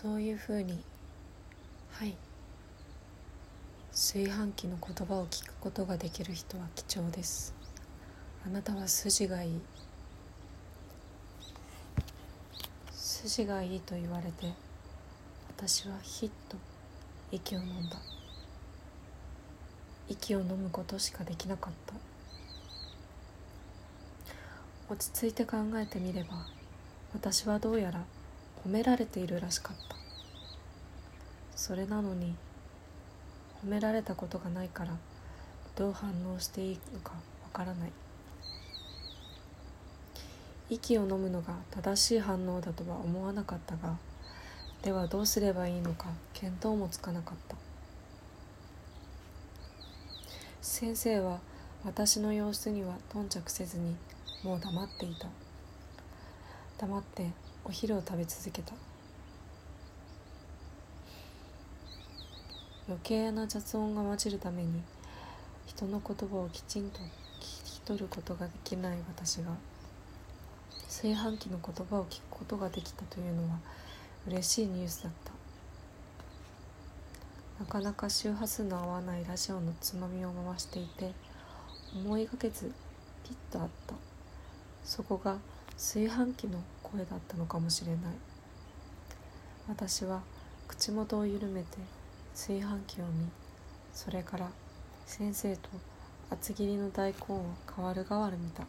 そういうふうにはい。炊飯器の言葉を聞くことができる人は貴重です。あなたは筋がいい。筋がいいと言われて私はひっと息を飲んだ。息を飲むことしかできなかった。落ち着いて考えてみれば私はどうやら褒められているらしかった。それなのに褒められたことがないからどう反応していいのかわからない。息を飲むのが正しい反応だとは思わなかったがではどうすればいいのか見当もつかなかった。先生は私の様子には頓着せずにもう黙っていた。黙ってお昼を食べ続けた。余計な雑音が混じるために人の言葉をきちんと聞き取ることができない私が炊飯器の言葉を聞くことができたというのは嬉しいニュースだった。なかなか周波数の合わないラジオのつまみを回していて思いがけずピッとあった。そこが炊飯器の声だったのかもしれない。私は口元を緩めて炊飯器を見それから先生と厚切りの大根を代わる代わる見た。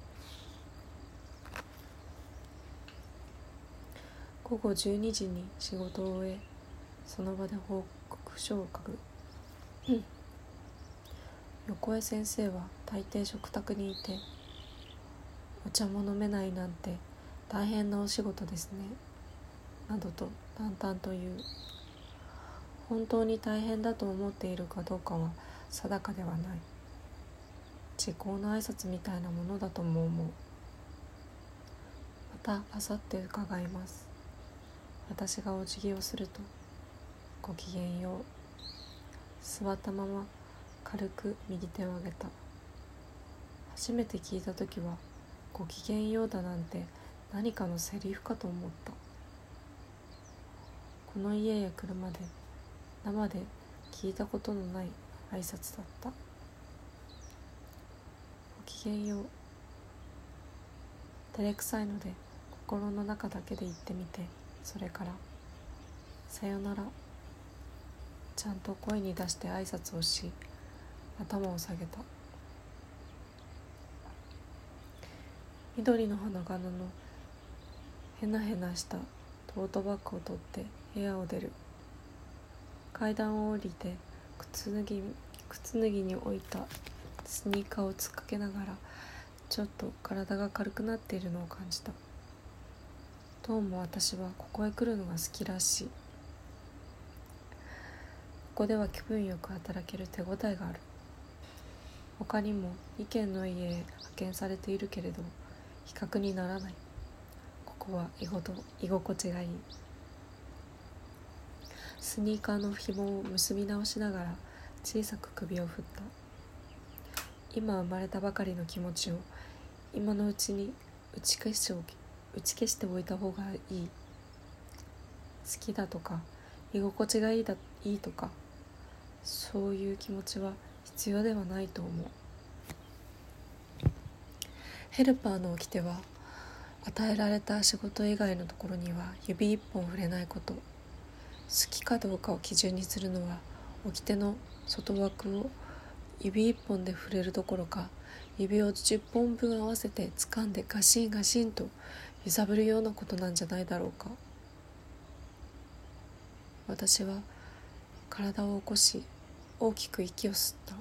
午後12時に仕事を終えその場で報告書を書く、横江先生は大抵食卓にいてお茶も飲めないなんて大変なお仕事ですね。などと淡々と言う。本当に大変だと思っているかどうかは定かではない。時効の挨拶みたいなものだとも思う。またあさって伺います。私がお辞儀をするとごきげんよう。座ったまま軽く右手を上げた。初めて聞いた時は「ごきげんよう」だなんて何かのセリフかと思った。この家へ来るまで生で聞いたことのない挨拶だった。ごきげんよう。照れくさいので心の中だけで言ってみてそれから「さよなら」ちゃんと声に出して挨拶をし頭を下げた。緑の花柄のへなへなした。トートバッグを取って部屋を出る。階段を降りて靴脱ぎ靴脱ぎに置いた。スニーカーを突っかけながらちょっと体が軽くなっているのを感じた。どうも私はここへ来るのが好きらしい。ここでは気分よく働ける手応えがある。他にも意見の家へ派遣されているけれど比較にならない。ここは居ごと居心地がいい。スニーカーの紐を結び直しながら小さく首を振った。今生まれたばかりの気持ちを今のうちに打ち消しておき打ち消しておいた方がいい。好きだとか居心地がいいだいいとかそういう気持ちは必要ではないと思う。ヘルパーの掟は与えられた仕事以外のところには指一本触れないこと。好きかどうかを基準にするのは掟の外枠を指一本で触れるどころか指を10本分合わせて掴んでガシンガシンと揺さぶるようなことなんじゃないだろうか。私は体を起こし大きく息を吸った。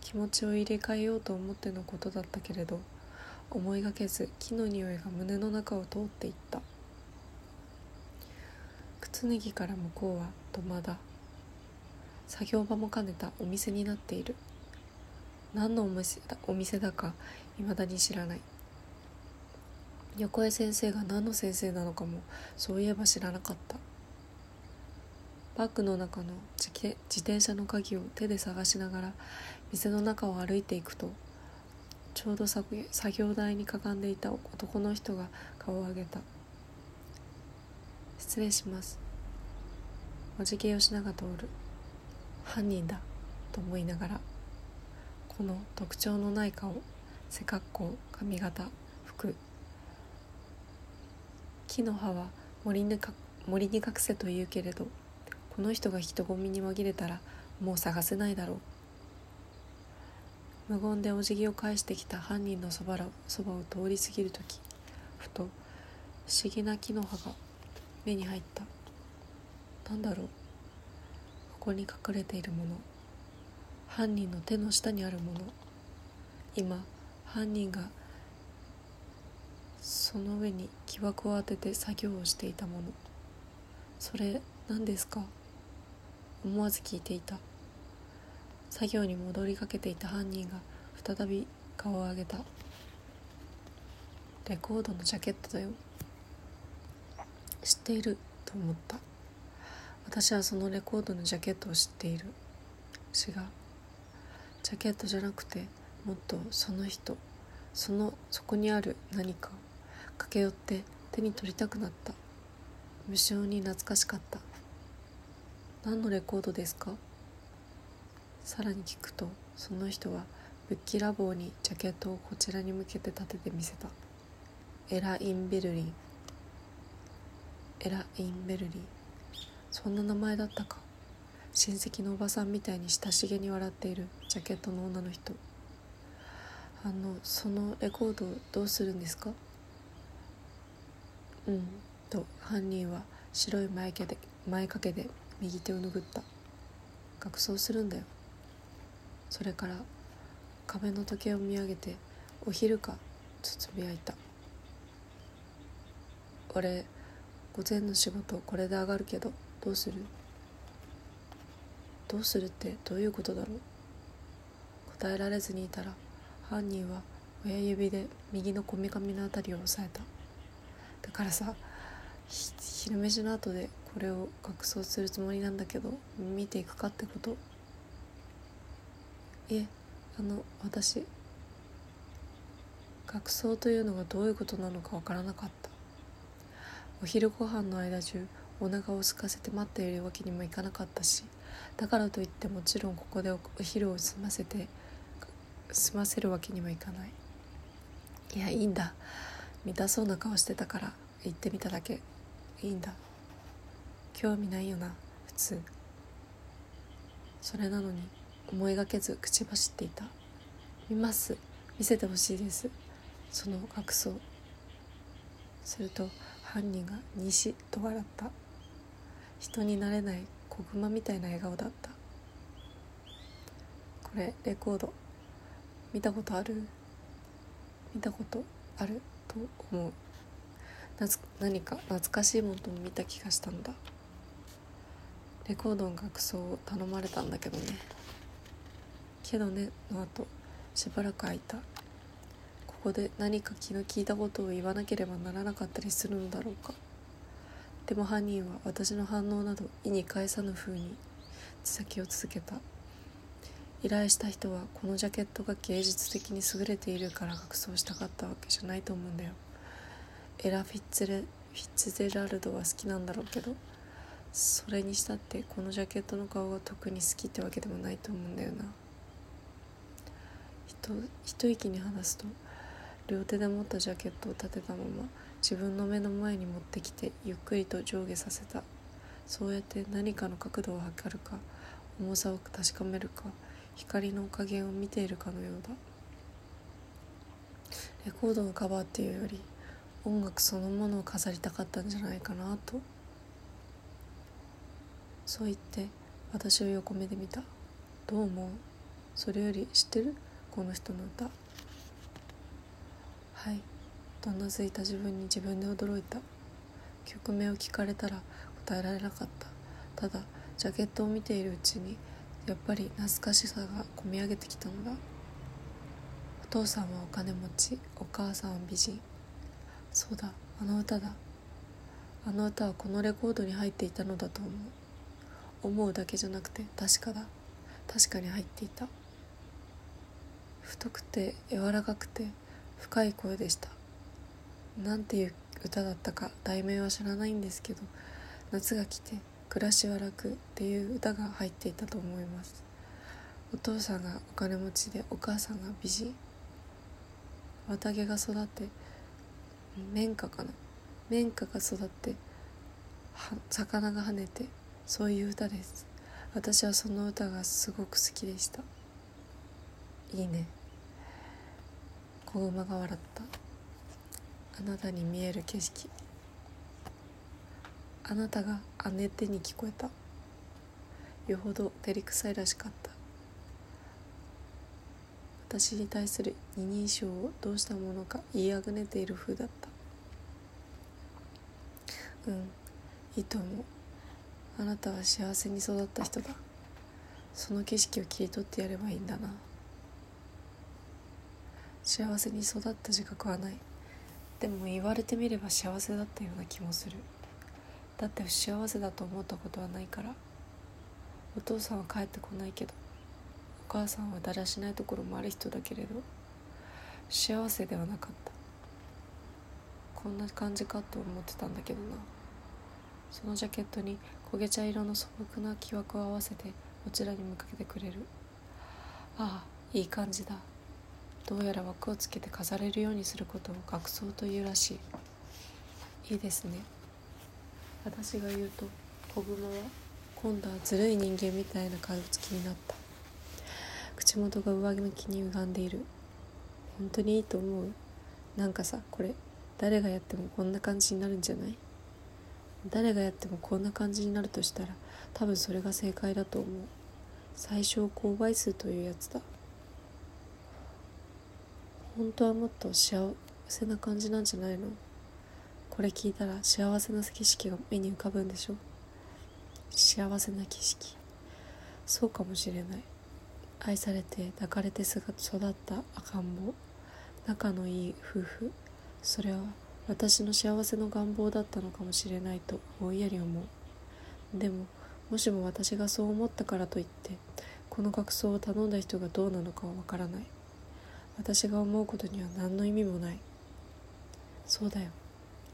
気持ちを入れ替えようと思ってのことだったけれど思いがけず木の匂いが胸の中を通っていった。靴脱ぎから向こうは土間だ作業場も兼ねたお店になっている。何のお店だお店だか未だに知らない。横江先生が何の先生なのかもそういえば知らなかった。バッグの中の自転車の鍵を手で探しながら店の中を歩いていくとちょうど作業台にかがんでいた男の人が顔を上げた。失礼します。お辞儀をしなが通る。犯人だ。と思いながら。この特徴のない顔。背格好。髪型。服。木の葉は森にか森に隠せと言うけれどこの人が人混みに紛れたらもう探せないだろう。無言でお辞儀を返してきた犯人のそばらそばを通り過ぎる時ふと不思議な木の葉が目に入った。何だろう。ここに隠れているもの。犯人の手の下にあるもの。今犯人がその上に木枠を当てて作業をしていたもの。それ何ですか？思わず聞いていた。作業に戻りかけていた犯人が再び顔を上げた。レコードのジャケットだよ。知っている？と思った。私はそのレコードのジャケットを知っている。違う。ジャケットじゃなくてもっとその人そのそこにある何か駆け寄って手に取りたくなった。無性に懐かしかった。何のレコードですか？さらに聞くとその人はぶっきらぼうにジャケットをこちらに向けて立ててみせた。エラ・イン・ベルリン。エラ・イン・ベルリン。そんな名前だったか。親戚のおばさんみたいに親しげに笑っているジャケットの女の人。あのそのレコードどうするんですか？うんと犯人は白い前毛で前掛けで右手を拭った。学装するんだよ。それから壁の時計を見上げて「お昼か」とつぶやいた。俺午前の仕事これで上がるけどどうする？どうするってどういうことだろう？答えられずにいたら犯人は親指で右のこめかみの辺りを押さえた。だからさ昼飯の後でこれを学装するつもりなんだけど見ていくかってこと？いえあの私学装というのがどういうことなのかわからなかった。お昼ご飯の間中お腹を空かせて待っているわけにもいかなかったしだからといってもちろんここでお昼を済ませて済ませるわけにもいかない。いやいいんだ。見たそうな顔してたから行ってみただけ。いいんだ。興味ないよな普通。それなのに思いがけず口走っていた。見ます。見せてほしいです。その学装すると犯人が「西」と笑った。人になれない子熊みたいな笑顔だった。これレコード。見たことある？見たことあると思う。何か懐かしいものとも見た気がしたんだ。レコードの楽奏を頼まれたんだけどね。けどねの後しばらく空いた。ここで何か気の利いたことを言わなければならなかったりするのだろうか。でも犯人は私の反応など意に介さぬ風に手先を続けた。依頼した人はこのジャケットが芸術的に優れているから学装したかったわけじゃないと思うんだよ。エラ・フィッツレフィッツゼラルドは好きなんだろうけどそれにしたってこのジャケットの顔が特に好きってわけでもないと思うんだよな。と一息に話すと両手で持ったジャケットを立てたまま自分の目の前に持ってきてゆっくりと上下させた。そうやって何かの角度を測るか重さを確かめるか光の加減を見ているかのようだ。レコードのカバーっていうより音楽そのものを飾りたかったんじゃないかなと。そう言って私を横目で見た。どう思う？それより知ってる？この人の歌。はい。となずいた自分に自分で驚いた。曲名を聞かれたら答えられなかった。ただジャケットを見ているうちにやっぱり懐かしさがこみ上げてきたのだ。お父さんはお金持ちお母さんは美人。そうだあの歌だ。あの歌はこのレコードに入っていたのだと思う。思うだけじゃなくて確かだ。確かに入っていた。太くて柔らかくて深い声でした。なんていう歌だったか題名は知らないんですけど夏が来て暮らしは楽っていう歌が入っていたと思います。お父さんがお金持ちでお母さんが美人。綿毛が育って綿花かな。綿花が育って魚が跳ねてそういう歌です。私はその歌がすごく好きでした。いいね。子馬が笑った。あなたに見える景色。あなたが姉手に聞こえた。よほど照れくさいらしかった。私に対する二人称をどうしたものか言いあぐねている風だった。うんいいと思う。あなたは幸せに育った人だ。その景色を切り取ってやればいいんだな。幸せに育った自覚はない。でも言われてみれば幸せだったような気もする。だって不幸せだと思ったことはないから。お父さんは帰ってこないけどお母さんはだらしないところもある人だけれど幸せではなかった。こんな感じかと思ってたんだけどな。そのジャケットに焦げ茶色の素朴な木枠を合わせてこちらに向かけてくれる。ああいい感じだ。どうやら枠をつけて飾れるようにすることを学装というらしい。いいですね。私が言うと子熊は今度はずるい人間みたいな顔つきになった。口元が上向きに歪んでいる。本当にいいと思う？なんかさこれ誰がやってもこんな感じになるんじゃない？誰がやってもこんな感じになるとしたら多分それが正解だと思う。最小公倍数というやつだ。本当はもっと幸せな感じなんじゃないの？これ聞いたら幸せな景色が目に浮かぶんでしょ？幸せな景色。そうかもしれない。愛されて抱かれて育った赤ん坊。仲のいい夫婦。それは私の幸せの願望だったのかもしれないとぼんやり思う。でももしも私がそう思ったからといってこの学装を頼んだ人がどうなのかはわからない。私が思うことには何の意味もない。そうだよ。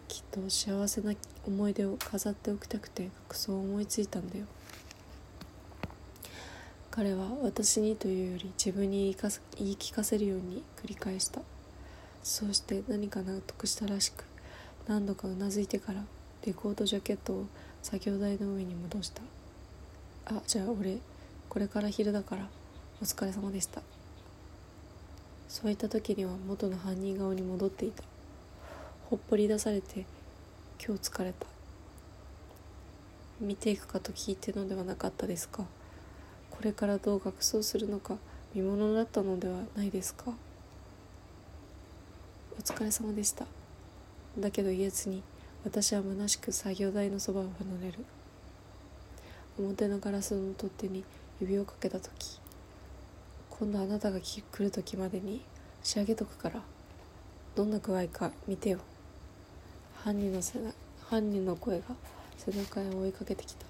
きっと幸せな思い出を飾っておきたくて学装を思いついたんだよ。彼は私にというより自分に言い聞かせるように繰り返した。そうして何か納得したらしく何度かうなずいてからレコードジャケットを作業台の上に戻した。あじゃあ俺これから昼だからお疲れ様でした。そういった時には元の犯人顔に戻っていた。ほっぽり出されて今日疲れた。見ていくかと聞いてのではなかったですか。これからどう学装するのか見ものだったのではないですか。お疲れ様でした。だけど言えずに私は虚しく作業台のそばを離れる。表のガラスの取っ手に指をかけた時今度あなたが来る時までに仕上げとくから。どんな具合か見てよ。犯人の背犯人の声が背中へ追いかけてきた。